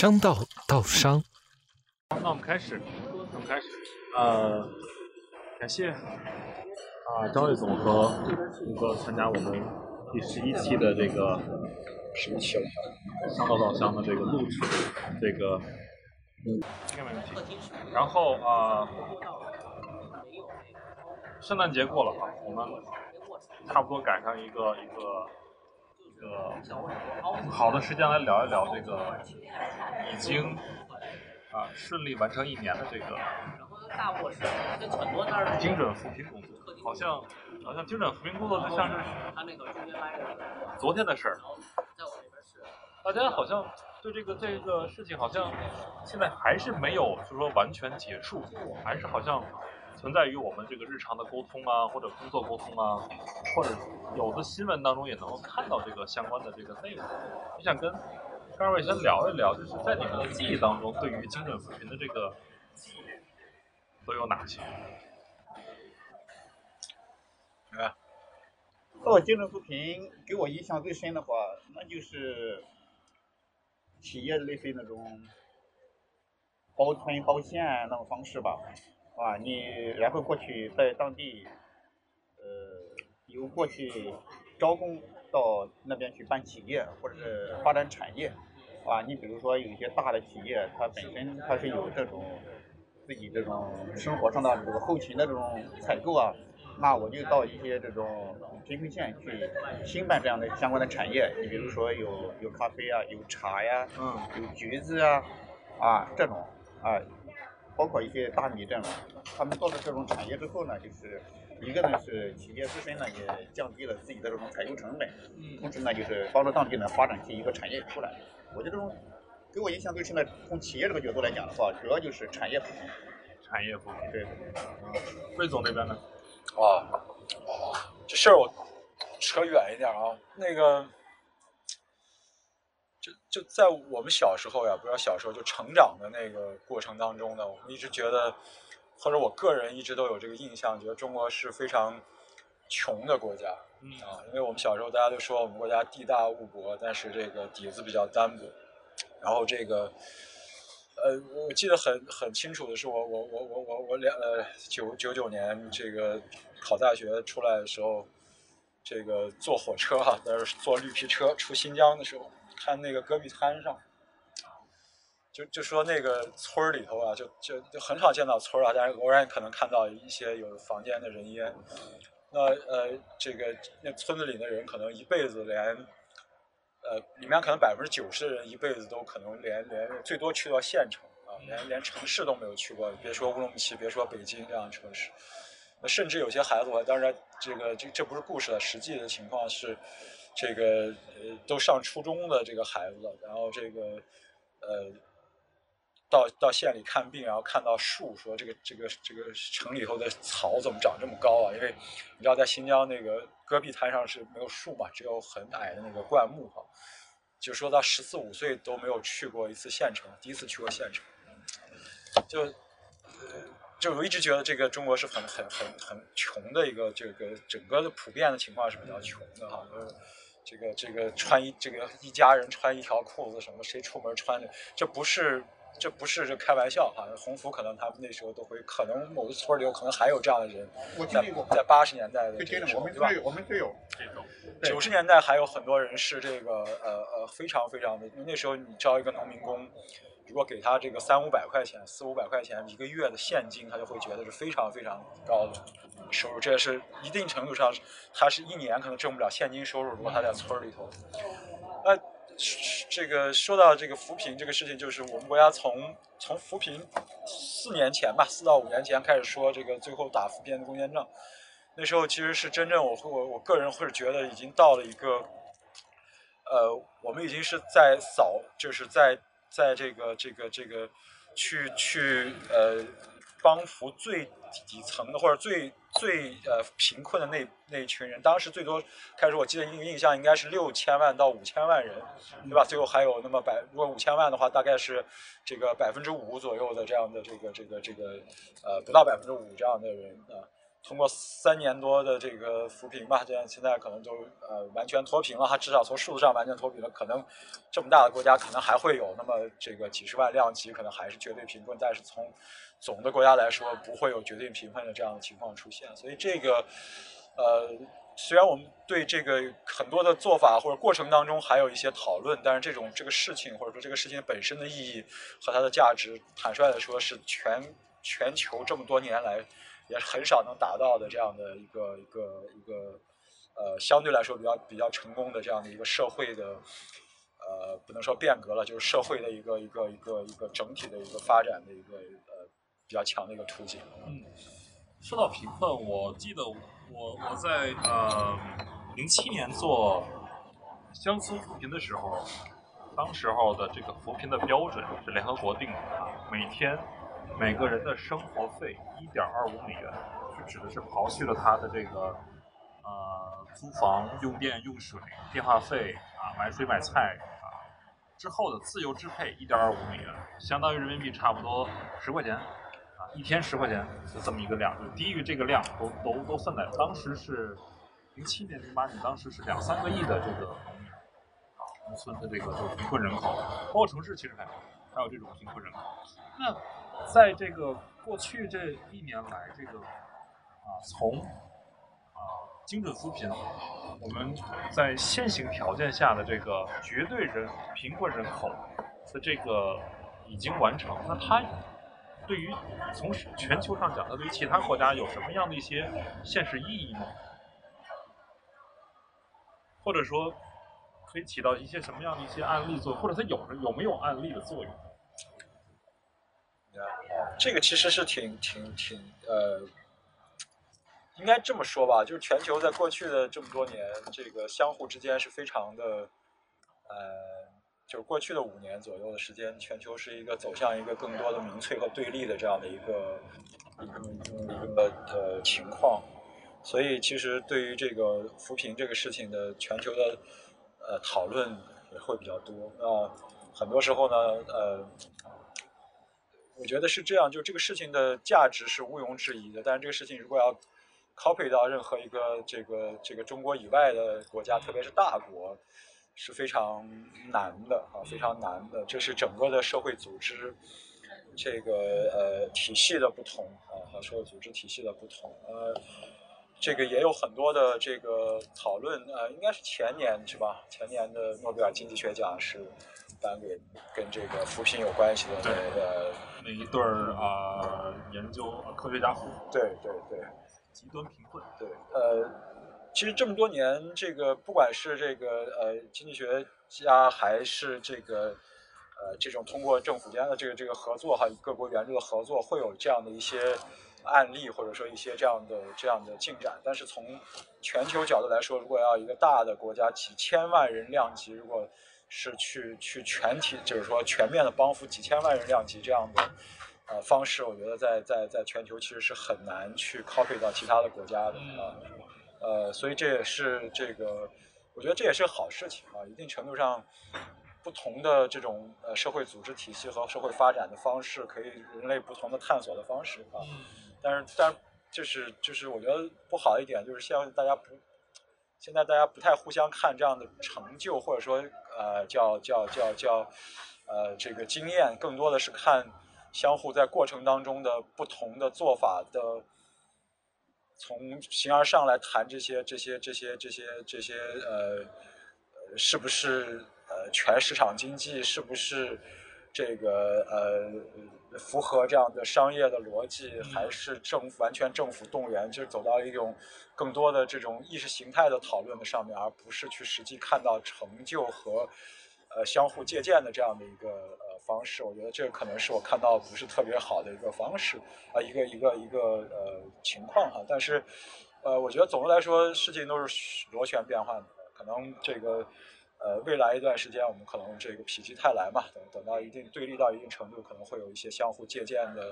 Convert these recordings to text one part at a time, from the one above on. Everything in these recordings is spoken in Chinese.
商道道商。那我们开始，我们开始。呃，感谢啊张卫总和胡哥参加我们第十一期的这个十一期了，商道道商的这个录制，这个应该没问题。然后啊，圣诞节过了哈，我们差不多赶上一个一个。个好的时间来聊一聊这个已经啊顺利完成一年的这个精准扶贫工作，好像好像精准扶贫工作就像是昨天的事儿，大家好像对这个这个事情好像现在还是没有就是说完全结束，还是好像。存在于我们这个日常的沟通啊，或者工作沟通啊，或者有的新闻当中也能够看到这个相关的这个内容。我想跟二位先聊一聊，就是在你们的记忆当中，对于精准扶贫的这个记忆都有哪些？啊，到精准扶贫给我印象最深的话，那就是企业类似那种包村包县那种方式吧。啊，你然后过去在当地，呃，由过去招工到那边去办企业或者是发展产业，啊，你比如说有一些大的企业，它本身它是有这种自己这种生活上的这个后勤的这种采购啊，那我就到一些这种贫困县去兴办这样的相关的产业，你比如说有有咖啡啊，有茶呀，嗯，有橘子啊，啊这种啊。包括一些大米这样，他们做了这种产业之后呢，就是一个呢是企业自身呢也降低了自己的这种采购成本，同时呢就是帮助当地呢发展起一个产业出来。我觉得这种给我印象最深的，从企业这个角度来讲的话，主要就是产业扶贫。产业扶贫，对。魏总那边呢？啊，这事儿我扯远一点啊，那个。就就在我们小时候呀，不知道小时候就成长的那个过程当中呢，我们一直觉得，或者我个人一直都有这个印象，觉得中国是非常穷的国家，嗯啊，因为我们小时候大家都说我们国家地大物博，但是这个底子比较单薄，然后这个，呃，我记得很很清楚的是，我我我我我我两呃九九九年这个考大学出来的时候，这个坐火车哈，在坐绿皮车出新疆的时候。看那个戈壁滩上，就就说那个村里头啊，就就就很少见到村儿啊，但是偶然可能看到一些有房间的人烟。那呃，这个那村子里的人可能一辈子连，呃，里面可能百分之九十的人一辈子都可能连连最多去到县城啊，连连城市都没有去过，别说乌鲁木齐，别说北京这样的城市。那甚至有些孩子，当然这个这这不是故事了，实际的情况是。这个呃，都上初中的这个孩子，然后这个呃，到到县里看病，然后看到树，说这个这个这个城里头的草怎么长这么高啊？因为你知道，在新疆那个戈壁滩上是没有树嘛，只有很矮的那个灌木哈。就说到十四五岁都没有去过一次县城，第一次去过县城，就呃，就我一直觉得这个中国是很很很很穷的一个这个整个的普遍的情况是比较穷的哈。这个这个穿一这个一家人穿一条裤子什么谁出门穿的这不是这不是这开玩笑哈红福可能他们那时候都会可能某个村里有可能还有这样的人，在在八十年代的这个时候对吧？我们就有这种九十年代还有很多人是这个呃呃非常非常的，那时候你招一个农民工。如果给他这个三五百块钱、四五百块钱一个月的现金，他就会觉得是非常非常高的收入。这也是一定程度上，他是一年可能挣不了现金收入。如果他在村里头，那这个说到这个扶贫这个事情，就是我们国家从从扶贫四年前吧，四到五年前开始说这个最后打扶贫攻坚战。那时候其实是真正我我我个人会觉得已经到了一个，呃，我们已经是在扫，就是在。在这个这个这个去去呃帮扶最底层的或者最最呃贫困的那那一群人，当时最多开始我记得印印象应该是六千万到五千万人，对吧？最后还有那么百如果五千万的话，大概是这个百分之五左右的这样的这个这个这个呃不到百分之五这样的人啊，通过三年多的这个扶贫吧，这样现在可能都呃完全脱贫了，它至少从数字上完全脱贫了。可能这么大的国家可能还会有那么这个几十万量级，可能还是绝对贫困，但是从总的国家来说，不会有绝对贫困的这样的情况出现。所以这个呃，虽然我们对这个很多的做法或者过程当中还有一些讨论，但是这种这个事情或者说这个事情本身的意义和它的价值，坦率的说，是全全球这么多年来。也很少能达到的这样的一个一个一个呃相对来说比较比较成功的这样的一个社会的呃不能说变革了，就是社会的一个一个一个一个整体的一个发展的一个呃比较强的一个途径。嗯，说到贫困，我记得我我在呃零七年做乡村扶贫的时候，当时候的这个扶贫的标准是联合国定的，每天。每个人的生活费一点二五美元，是指的是刨去了他的这个呃租房、用电、用水、电话费啊、买水买菜啊之后的自由支配一点二五美元，相当于人民币差不多十块钱啊，一天十块钱就这么一个量，就低于这个量都都都算在当时是零七年、零八年，当时是两三个亿的这个农民啊，农村的这个就贫困人口，包括城市其实还好还有这种贫困人口，那。在这个过去这一年来，这个啊，从啊精准扶贫，我们在现行条件下的这个绝对人贫困人口的这个已经完成。那它对于从全球上讲，它对于其他国家有什么样的一些现实意义呢？或者说，可以起到一些什么样的一些案例作用？或者它有着有没有案例的作用？这个其实是挺挺挺呃，应该这么说吧，就是全球在过去的这么多年，这个相互之间是非常的，呃，就是过去的五年左右的时间，全球是一个走向一个更多的民粹和对立的这样的一个一个一个呃情况，所以其实对于这个扶贫这个事情的全球的呃讨论也会比较多啊，很多时候呢，呃。我觉得是这样，就这个事情的价值是毋庸置疑的。但是这个事情如果要 copy 到任何一个这个这个中国以外的国家，特别是大国，是非常难的啊，非常难的。这是整个的社会组织这个呃体系的不同啊，和社会组织体系的不同。呃，这个也有很多的这个讨论呃，应该是前年是吧？前年的诺贝尔经济学奖是颁给跟这个扶贫有关系的那个。那一对儿啊，研究科学家夫妇，对对对，极端贫困，对，呃，其实这么多年，这个不管是这个呃经济学家，还是这个呃这种通过政府间的这个这个合作哈，各国援助的合作，会有这样的一些案例，或者说一些这样的这样的进展。但是从全球角度来说，如果要一个大的国家几千万人量级，如果是去去全体，就是说全面的帮扶几千万人量级这样的呃方式，我觉得在在在全球其实是很难去 copy 到其他的国家的啊，呃，所以这也是这个，我觉得这也是好事情啊，一定程度上，不同的这种呃社会组织体系和社会发展的方式，可以人类不同的探索的方式啊，但是但就是就是我觉得不好一点就是现在大家不。现在大家不太互相看这样的成就，或者说，呃，叫叫叫叫，呃，这个经验，更多的是看相互在过程当中的不同的做法的，从形而上来谈这些这些这些这些这些，呃，是不是呃全市场经济，是不是这个呃符合这样的商业的逻辑，还是政府完全政府动员，就是走到一种。更多的这种意识形态的讨论的上面，而不是去实际看到成就和呃相互借鉴的这样的一个呃方式。我觉得这个可能是我看到不是特别好的一个方式啊，一个一个一个呃情况哈。但是呃，我觉得总的来说，事情都是螺旋变换的。可能这个呃未来一段时间，我们可能这个否极泰来嘛，等等到一定对立到一定程度，可能会有一些相互借鉴的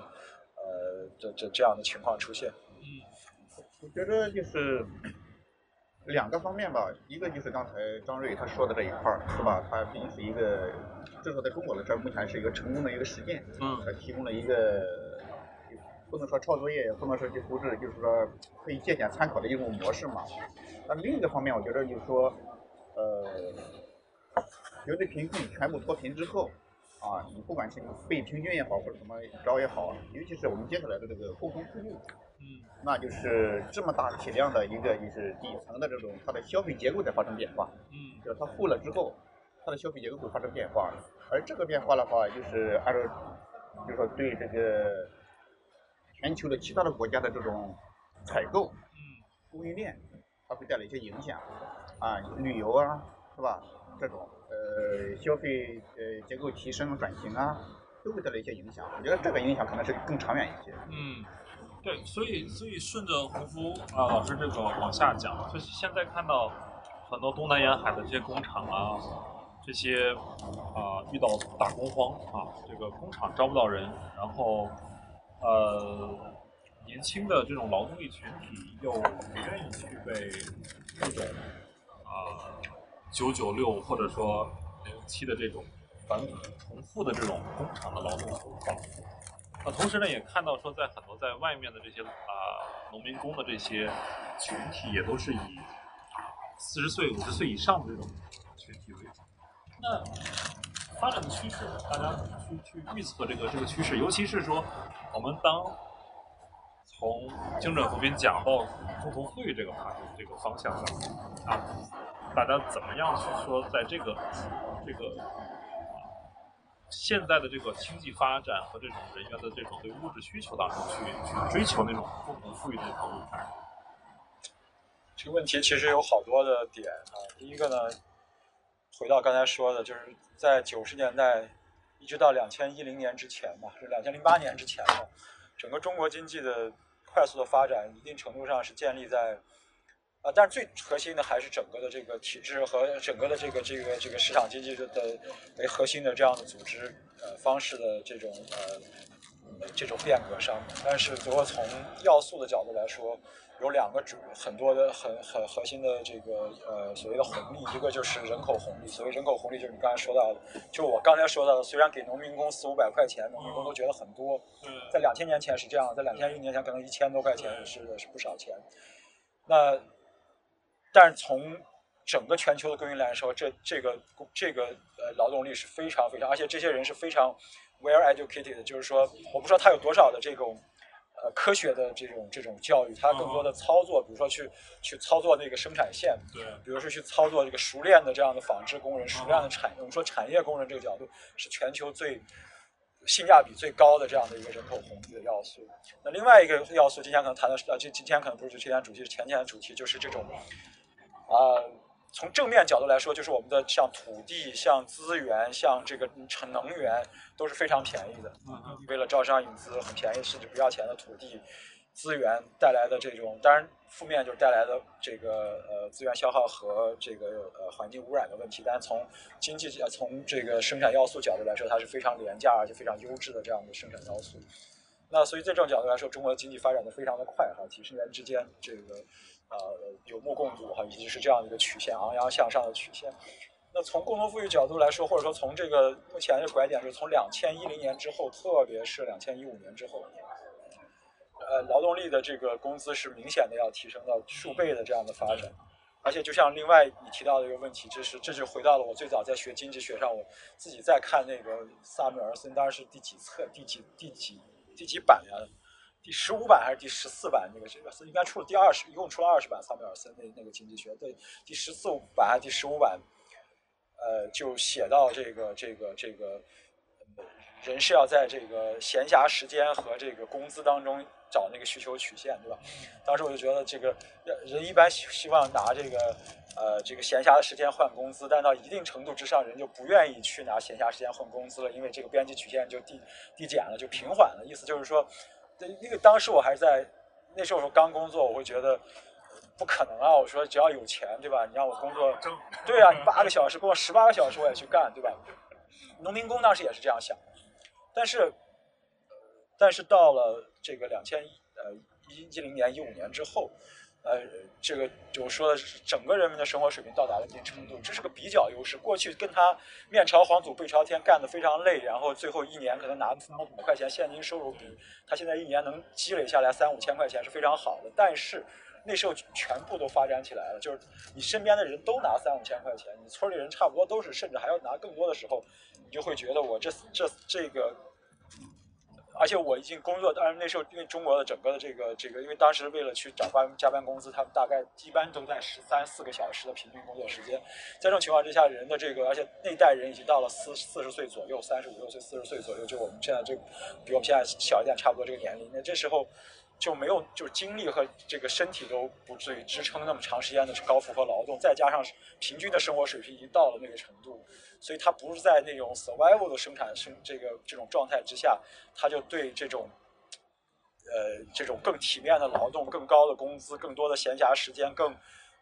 呃这这这样的情况出现。嗯。我觉得就是两个方面吧，一个就是刚才张瑞他说的这一块儿，是吧？他毕竟是一个，至少在中国的这儿，目前是一个成功的一个实践，嗯，他提供了一个不不能说抄作业，也不能说去复制，就是说可以借鉴参考的一种模式嘛。那另一个方面，我觉得就是说，呃，绝对贫困全部脱贫之后，啊，你不管是被平均也好，或者怎么着也好，尤其是我们接下来的这个共同富裕，嗯，那就是这么大体量的一个就是底层的这种它的消费结构在发生变化，嗯，就是它富了之后，它的消费结构会发生变化，而这个变化的话，就是按照，就是说对这个全球的其他的国家的这种采购，嗯，供应链，它会带来一些影响，啊，旅游啊，是吧？这种呃消费呃结构提升转型啊，都会带来一些影响。我觉得这个影响可能是更长远一些。嗯，对，所以所以顺着胡夫啊老师这个往下讲，就是现在看到很多东南沿海的这些工厂啊，这些啊遇到大工荒啊，这个工厂招不到人，然后呃年轻的这种劳动力群体又不愿意去被这种啊九九六或者说零七的这种反重复的这种工厂的劳动所绑缚。那同时呢，也看到说，在很多在外面的这些啊、农民工的这些群体，也都是以四十岁、五十岁以上的这种群体为主。那发展的趋势，大家去去预测这个这个趋势？尤其是说，我们当从精准扶贫讲到共同富裕这个话题这个方向上啊，大家怎么样去说，在这个这个现在的这个经济发展和这种人员的这种对物质需求当中去去追求那种共同富裕的这条路上。这个问题其实有好多的点啊。第一个呢，回到刚才说的，就是在九十年代一直到两千一零年之前吧，是两千零八年之前呢，整个中国经济的快速的发展，一定程度上是建立在啊，但是最核心的还是整个的这个体制和整个的这个这个这个市场经济的为核心的这样的组织呃方式的这种呃这种变革上面。但是如果从要素的角度来说，有两个主很多的很很核心的这个呃所谓的红利，一个就是人口红利。所谓人口红利，就是你刚才说到的，就我刚才说到的，虽然给农民工四五百块钱，农民工都觉得很多，在两千年前是这样，在两千一年前可能一千多块钱是是不少钱。那但是从整个全球的供应来说，这这个这个呃劳动力是非常非常，而且这些人是非常 well educated，就是说，我不知道他有多少的这种呃科学的这种这种教育，它更多的操作，比如说去去操作那个生产线，对，比如说去操作这个熟练的这样的纺织工人，熟练的产，我们说产业工人这个角度是全球最性价比最高的这样的一个人口红利的要素。那另外一个要素，今天可能谈的是，呃，今今天可能不是今天主题，是前天的主题，就是这种啊、从正面角度来说，就是我们的像土地、像资源、像这个成能源都是非常便宜的。嗯为了招商引资，很便宜甚至不要钱的土地资源带来的这种，当然负面就是带来的这个呃资源消耗和这个呃环境污染的问题。但是从经济呃从这个生产要素角度来说，它是非常廉价而且非常优质的这样的生产要素。那所以在这种角度来说，中国的经济发展的非常的快哈，几十年之间这个呃有目共睹哈，以及是这样的一个曲线昂扬向上的曲线。那从共同富裕角度来说，或者说从这个目前的拐点是从两千一零年之后，特别是两千一五年之后，呃，劳动力的这个工资是明显的要提升到数倍的这样的发展。而且就像另外你提到的一个问题，这是这就回到了我最早在学经济学上，我自己在看那个萨缪尔森，当然是第几册、第几、第几、第几版呀？第十五版还是第十四版？那个这个应该出了第二十，一共出了二十版萨缪尔森那那个经济学，对，第十四版还是第十五版？呃，就写到这个这个这个，人是要在这个闲暇时间和这个工资当中找那个需求曲线，对吧？当时我就觉得这个人一般希希望拿这个呃这个闲暇的时间换工资，但到一定程度之上，人就不愿意去拿闲暇时间换工资了，因为这个边际曲线就递递减了，就平缓了。意思就是说，那个当时我还在那时候我刚工作，我会觉得。不可能啊！我说只要有钱，对吧？你让我工作，对啊，你八个小时给我十八个小时我也去干，对吧？农民工当时也是这样想，但是，但是到了这个两千呃一一零年一五年之后，呃，这个我说的是整个人民的生活水平到达了一定程度，这是个比较优势。过去跟他面朝黄土背朝天干得非常累，然后最后一年可能拿三五块钱现金收入，比他现在一年能积累下来三五千块钱是非常好的。但是那时候全部都发展起来了，就是你身边的人都拿三五千块钱，你村里人差不多都是，甚至还要拿更多的时候，你就会觉得我这这这个。而且我已经工作，当然那时候因为中国的整个的这个这个，因为当时为了去找班加班工资，他们大概一般都在十三四个小时的平均工作时间。在这种情况之下，人的这个，而且那代人已经到了四四十岁左右，三十五六岁、四十岁左右，就我们现在这比我们现在小一点，差不多这个年龄。那这时候。就没有，就是精力和这个身体都不至于支撑那么长时间的高负荷劳动，再加上平均的生活水平已经到了那个程度，所以他不是在那种 survival 的生产生这个这种状态之下，他就对这种，呃，这种更体面的劳动、更高的工资、更多的闲暇时间、更。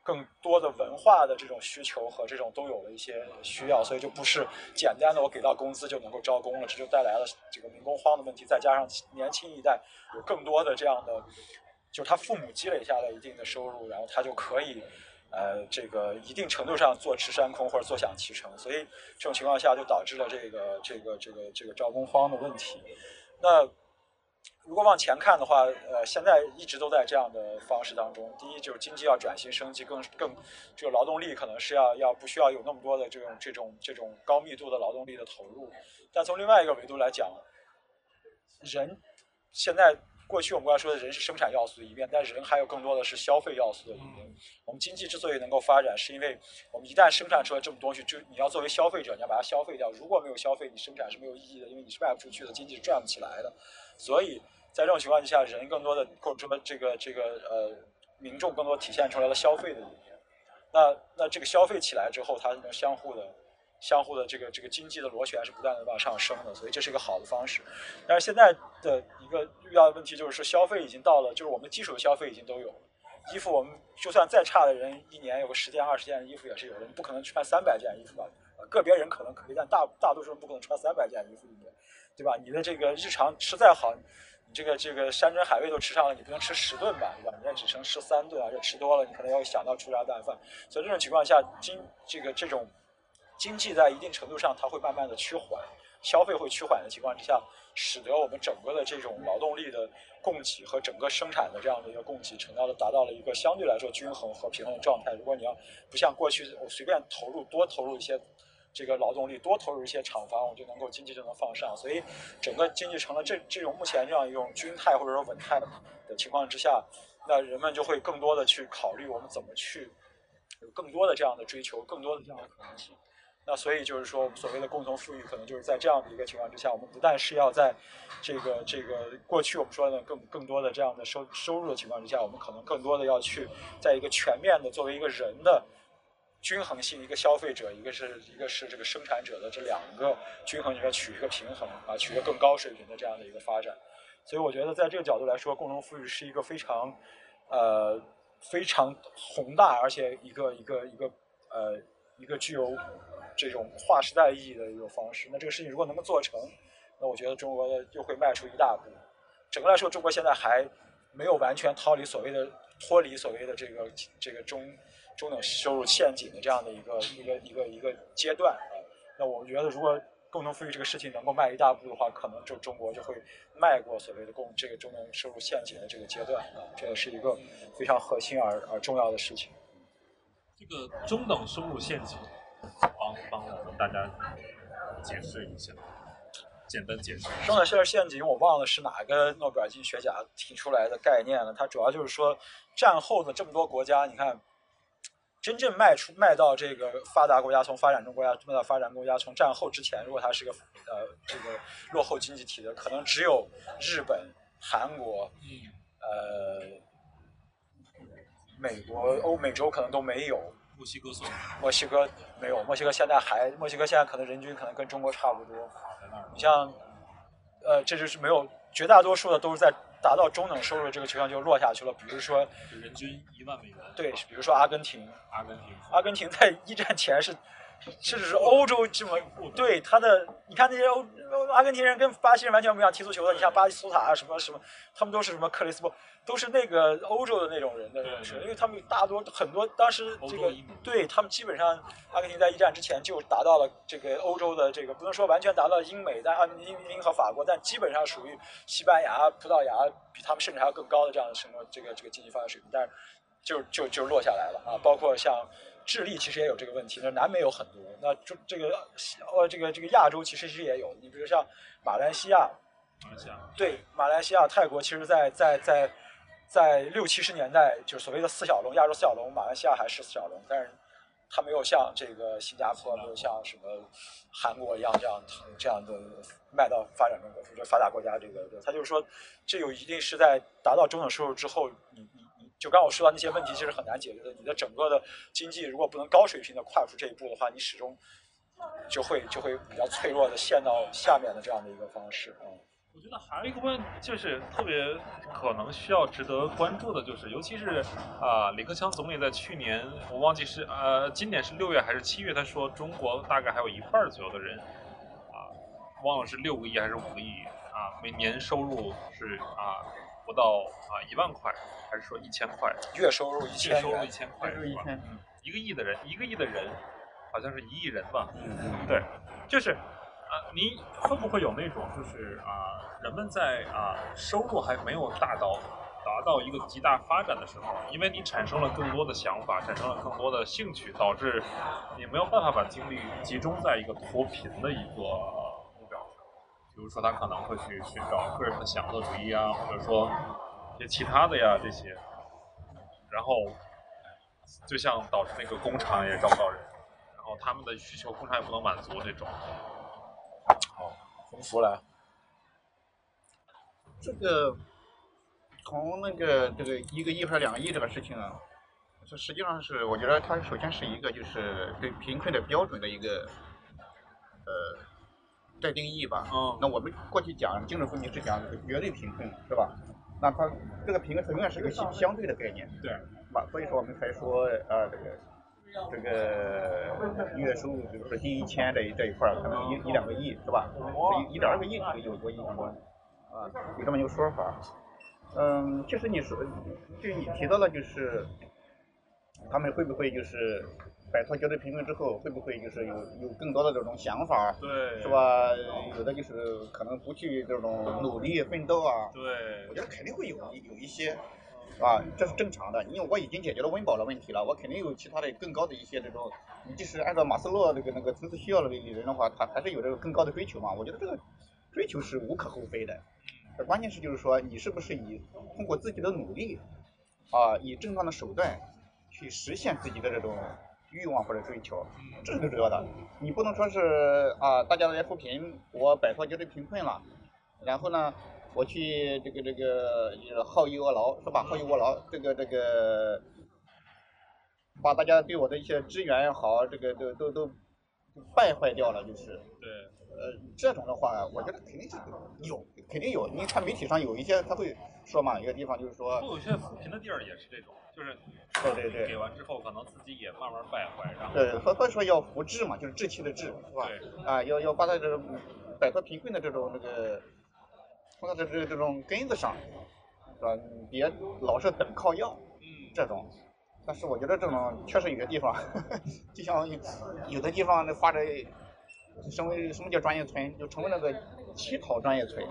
更多的文化的这种需求和这种都有了一些需要，所以就不是简单的我给到工资就能够招工了，这就带来了这个民工荒的问题。再加上年轻一代有更多的这样的，就是他父母积累下来一定的收入，然后他就可以，呃，这个一定程度上坐吃山空或者坐享其成。所以这种情况下就导致了这个这个这个这个招工荒的问题。那。如果往前看的话，呃，现在一直都在这样的方式当中。第一就是经济要转型升级，更更这个劳动力可能是要要不需要有那么多的这种这种这种高密度的劳动力的投入。但从另外一个维度来讲，人现在过去我们刚才说的人是生产要素的一面，但人还有更多的是消费要素的一面。我们经济之所以能够发展，是因为我们一旦生产出来这么东西，就你要作为消费者，你要把它消费掉。如果没有消费，你生产是没有意义的，因为你是卖不出去的，经济是转不起来的。所以。在这种情况之下，人更多的或者说这个这个呃民众更多体现出来了消费的一面。那那这个消费起来之后，它能相互的相互的这个这个经济的螺旋是不断的往上升的，所以这是一个好的方式。但是现在的一个遇到的问题就是说，消费已经到了，就是我们基础的消费已经都有了。衣服我们就算再差的人，一年有个十件二十件的衣服也是有的，你不可能穿三百件衣服吧？个别人可能可以，但大大多数人不可能穿三百件衣服，对吧？你的这个日常吃再好。这个这个山珍海味都吃上了，你不能吃十顿吧，对吧？你只能吃三顿，而且吃多了，你可能要想到粗茶淡饭。所以这种情况下，经这个这种经济在一定程度上，它会慢慢的趋缓，消费会趋缓的情况之下，使得我们整个的这种劳动力的供给和整个生产的这样的一个供给，成到了达到了一个相对来说均衡和平衡的状态。如果你要不像过去我随便投入多投入一些。这个劳动力多投入一些厂房，我就能够经济就能放上，所以整个经济成了这这种目前这样一种均态或者说稳态的情况之下，那人们就会更多的去考虑我们怎么去有更多的这样的追求，更多的这样的可能性。那所以就是说，我们所谓的共同富裕，可能就是在这样的一个情况之下，我们不但是要在这个这个过去我们说的更更多的这样的收收入的情况之下，我们可能更多的要去在一个全面的作为一个人的。均衡性，一个消费者，一个是一个是这个生产者的这两个均衡里面取一个平衡啊，取一个更高水平的这样的一个发展。所以我觉得在这个角度来说，共同富裕是一个非常呃非常宏大，而且一个一个一个呃一个具有这种划时代意义的一个方式。那这个事情如果能够做成，那我觉得中国的又会迈出一大步。整个来说，中国现在还没有完全逃离所谓的脱离所谓的这个这个中。中等收入陷阱的这样的一个一个一个一个阶段啊，那我觉得如果共同富裕这个事情能够迈一大步的话，可能就中国就会迈过所谓的共这个中等收入陷阱的这个阶段啊，这个是一个非常核心而而重要的事情。这个中等收入陷阱，帮帮我们大家解释一下，简单解释。中等收入陷阱，我忘了是哪个诺贝尔经济学家提出来的概念了。它主要就是说，战后的这么多国家，你看。真正卖出卖到这个发达国家，从发展中国家卖到发展国家，从战后之前，如果它是个呃这个落后经济体的，可能只有日本、韩国，呃，美国、欧美洲可能都没有。墨西哥算？墨西哥没有，墨西哥现在还，墨西哥现在可能人均可能跟中国差不多。你像，呃，这就是没有，绝大多数的都是在。达到中等收入这个球员就落下去了，比如说人均一万美元。对，比如说阿根廷，阿根廷，阿根廷在一战前是甚至是欧洲这么对他的，你看那些欧阿根廷人跟巴西人完全不一样踢足球的，你像巴西苏塔啊什么什么，他们都是什么克里斯波，都是那个欧洲的那种人的人设，因为他们大多很多当时这个对他们基本上阿根廷在一战之前就达到了这个欧洲的这个不能说完全达到英美，但阿根廷和法国，但基本上属于西班牙、葡萄牙比他们甚至还要更高的这样的什么这个这个经济发展水平，但是就就就落下来了啊，包括像。智利其实也有这个问题，那南美有很多，那就这个呃这个这个亚洲其实其实也有，你比如像马来西亚，马来西亚对马来西亚、泰国，其实，在在在在六七十年代，就是所谓的四小龙，亚洲四小龙，马来西亚还是四小龙，但是它没有像这个新加坡，没有像什么韩国一样这样这样的卖到发展中国，就发达国家这个，它就是说，这有一定是在达到中等收入之后，你你。就刚我说到那些问题，其实很难解决的。你的整个的经济如果不能高水平的跨出这一步的话，你始终就会就会比较脆弱的陷到下面的这样的一个方式啊。我觉得还有一个问，就是特别可能需要值得关注的，就是尤其是啊，李克强总理在去年，我忘记是呃，今年是六月还是七月，他说中国大概还有一半左右的人啊，忘了是六个亿还是五个亿啊，每年收入是啊。不到啊一万块，还是说一千块？月收入一千，月收入一千块是吧？嗯，一个亿的人，一个亿的人，好像是一亿人吧？嗯嗯，对，就是啊，你会不会有那种，就是啊，人们在啊收入还没有大到达到一个极大发展的时候，因为你产生了更多的想法，产生了更多的兴趣，导致你没有办法把精力集中在一个脱贫的一个。比如说，他可能会去寻找个人的享乐主义啊，或者说一些其他的呀这些，然后就像导致那个工厂也招不到人，然后他们的需求工厂也不能满足这种。好，洪福来。这个从那个这个一个亿或者两个亿这个事情啊，这实际上是我觉得它首先是一个就是对贫困的标准的一个呃。再定义吧。嗯。那我们过去讲精准分明是讲绝对贫困，是吧？那它这个贫困它永远是个相相对的概念。对。吧？所以说我们才说呃这个这个月收入，比如说近一千这一这一块儿，可能一一两个亿，是吧？一一点二个亿有有印象中，啊，有这么一个说法。嗯，其实你说，就你提到了，就是他们会不会就是。摆脱绝对贫困之后，会不会就是有有更多的这种想法？对，是吧？有的就是可能不去这种努力奋斗啊。对，我觉得肯定会有有一些，啊，这是正常的。因为我已经解决了温饱的问题了，我肯定有其他的更高的一些这种。你即使按照马斯洛那个那个层次需要的理论的话，他还是有这个更高的追求嘛。我觉得这个追求是无可厚非的。关键是就是说，你是不是以通过自己的努力，啊，以正当的手段去实现自己的这种。欲望或者追求，这是最主要的。你不能说是啊，大家来扶贫，我摆脱绝对贫困了，然后呢，我去这个这个好逸恶劳是吧？好逸恶劳，这个这个，把大家对我的一些支援也好，这个都都都败坏掉了，就是。对。呃，这种的话，我觉得肯定是有，肯定有。你看媒体上有一些他会说嘛，一个地方就是说。有些扶贫的地儿也是这种。就是，对对对，给完之后可能自己也慢慢败坏，然后对，所所以说要扶志嘛，就是志气的志，是吧？对，啊，要要把它这摆脱贫困的这种那个，从他的这这种根子上，是吧？别老是等靠要，嗯，这种，但是我觉得这种确实有些地方，就像有的地方那发展，成为什么叫专业村，就成为那个乞讨专业村。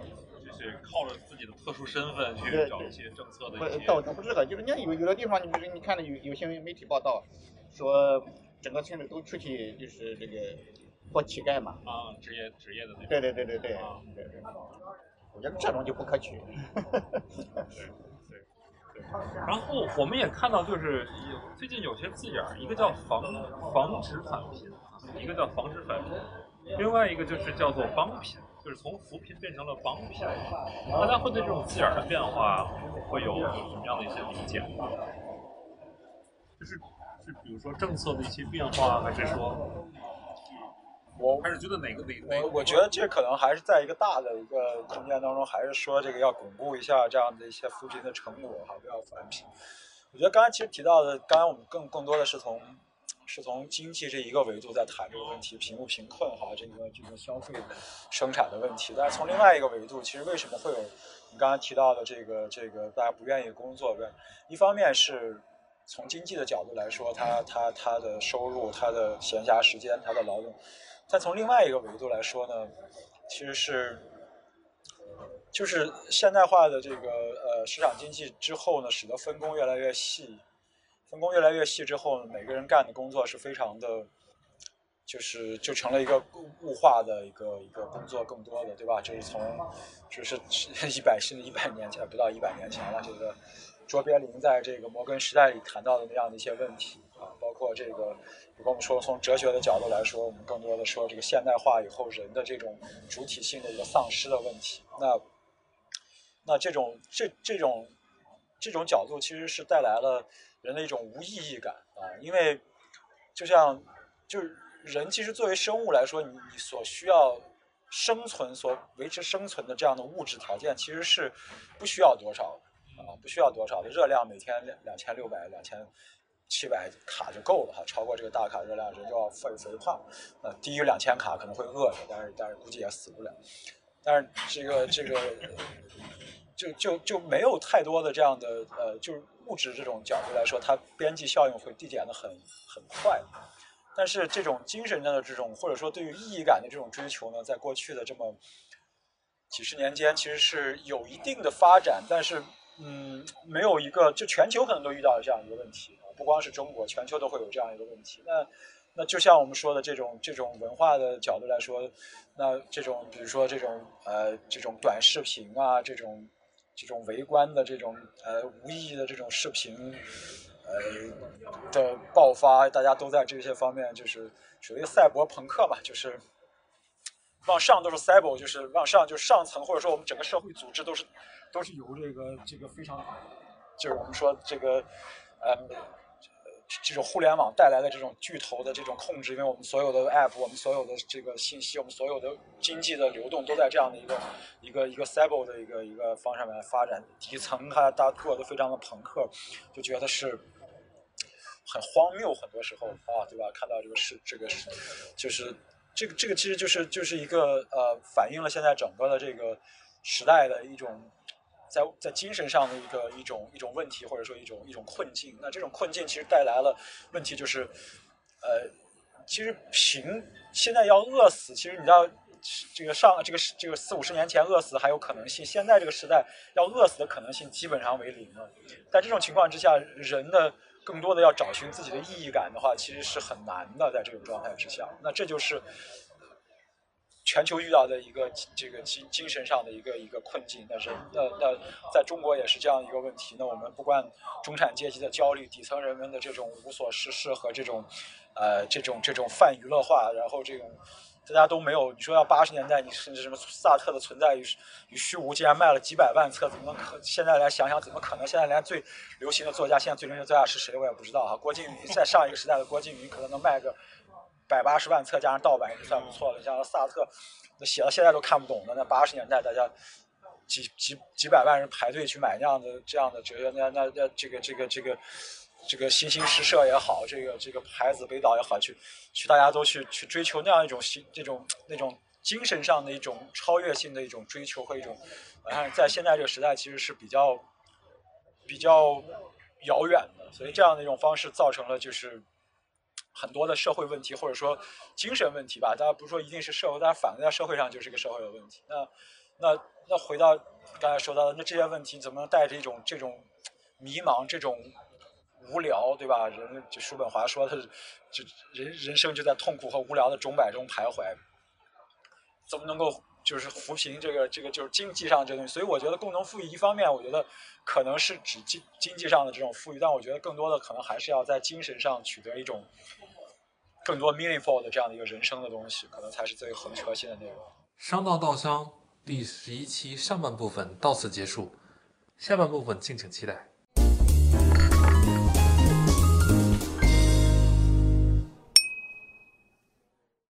是靠着自己的特殊身份去找一些政策的。一些，倒不是这个，就是你看有有的地方，你比如你看了有有些媒体报道，说整个村里都出去就是这个做乞丐嘛。啊，职业职业的那种。对对对对对。啊，对对。我觉得这种就不可取。对对对。然后我们也看到，就是有最近有些字眼儿，一个叫防防止返贫，一个叫防止返贫，另外一个就是叫做帮贫。就是从扶贫变成了帮贫，大家会对这种字眼的变化会有什么样的一些理解？就是是比如说政策的一些变化，还是说，我还是觉得哪个哪哪？我我觉得这可能还是在一个大的一个空间当中，还是说这个要巩固一下这样的一些扶贫的成果，哈，不要返贫。我觉得刚才其实提到的，刚才我们更更多的是从是从经济这一个维度在谈这个问题，贫不贫困哈，这个这个消费生产的问题。但是从另外一个维度，其实为什么会有你刚刚提到的这个这个大家不愿意工作？一方面是从经济的角度来说，他他他的收入、他的闲暇时间、他的劳动；但从另外一个维度来说呢，其实是就是现代化的这个呃市场经济之后呢，使得分工越来越细。分工越来越细之后，每个人干的工作是非常的，就是就成了一个物化的一个一个工作更多的，对吧？就是从就是一百甚至一百年前不到一百年前了，这个卓别林在这个摩根时代里谈到的那样的一些问题啊，包括这个，如果我们说从哲学的角度来说，我们更多的说这个现代化以后人的这种主体性的一个丧失的问题。那那这种这这种这种角度其实是带来了。人的一种无意义感啊，因为就像就是人其实作为生物来说，你你所需要生存、所维持生存的这样的物质条件，其实是不需要多少啊，不需要多少的热量，每天两两千六百、两千七百卡就够了哈，超过这个大卡热量，人就要肥肥胖。呃，低于两千卡可能会饿着，但是但是估计也死不了。但是这个这个就就就没有太多的这样的呃，就是。物质这种角度来说，它边际效应会递减的很很快，但是这种精神上的这种或者说对于意义感的这种追求呢，在过去的这么几十年间，其实是有一定的发展，但是嗯，没有一个就全球可能都遇到了这样一个问题啊，不光是中国，全球都会有这样一个问题。那那就像我们说的这种这种文化的角度来说，那这种比如说这种呃这种短视频啊这种。这种围观的这种呃无意义的这种视频，呃的爆发，大家都在这些方面就是属于赛博朋克吧，就是往上都是 cyber，就是往上就上层或者说我们整个社会组织都是都是由这个这个非常就是我们说这个呃。这种互联网带来的这种巨头的这种控制，因为我们所有的 app，我们所有的这个信息，我们所有的经济的流动都在这样的一个一个一个 cyber 的一个一个方上面发展。底层它大个都非常的朋克，就觉得是很荒谬，很多时候啊，对吧？看到这个是这个是，就是这个这个其实就是就是一个呃，反映了现在整个的这个时代的一种。在在精神上的一个一种一种问题，或者说一种一种困境。那这种困境其实带来了问题，就是，呃，其实贫现在要饿死，其实你知道，这个上这个这个四五十年前饿死还有可能性，现在这个时代要饿死的可能性基本上为零了。在这种情况之下，人的更多的要找寻自己的意义感的话，其实是很难的。在这种状态之下，那这就是。全球遇到的一个这个精精神上的一个一个困境，那是那那在中国也是这样一个问题。那我们不管中产阶级的焦虑，底层人们的这种无所事事和这种，呃，这种这种泛娱乐化，然后这种大家都没有。你说要八十年代，你甚至什么萨特的存在与与虚无，竟然卖了几百万册，怎么可？现在来想想，怎么可能？现在连最流行的作家，现在最流行的作家是谁？我也不知道哈。郭敬明在上一个时代的郭敬明，可能能卖个。百八十万册加上盗版也算不错了。像萨特，那写到现在都看不懂的，那八十年代大家几几几百万人排队去买那样的这样的哲学，那那那这个这个这个这个新兴诗社也好，这个这个牌子北岛也好，去去大家都去去追求那样一种新这种那种精神上的一种超越性的一种追求和一种，像在现在这个时代其实是比较比较遥远的，所以这样的一种方式造成了就是。很多的社会问题，或者说精神问题吧，大家不是说一定是社会，大家反映在社会上就是一个社会的问题。那那那回到刚才说到的，那这些问题怎么能带着一种这种迷茫、这种无聊，对吧？人就叔本华说的，就人人生就在痛苦和无聊的钟摆中徘徊，怎么能够？就是扶贫这个这个就是经济上这东西，所以我觉得共同富裕一方面，我觉得可能是指经经济上的这种富裕，但我觉得更多的可能还是要在精神上取得一种更多 meaningful 的这样的一个人生的东西，可能才是最核核心的内容。商道稻香第十一期上半部分到此结束，下半部分敬请期待。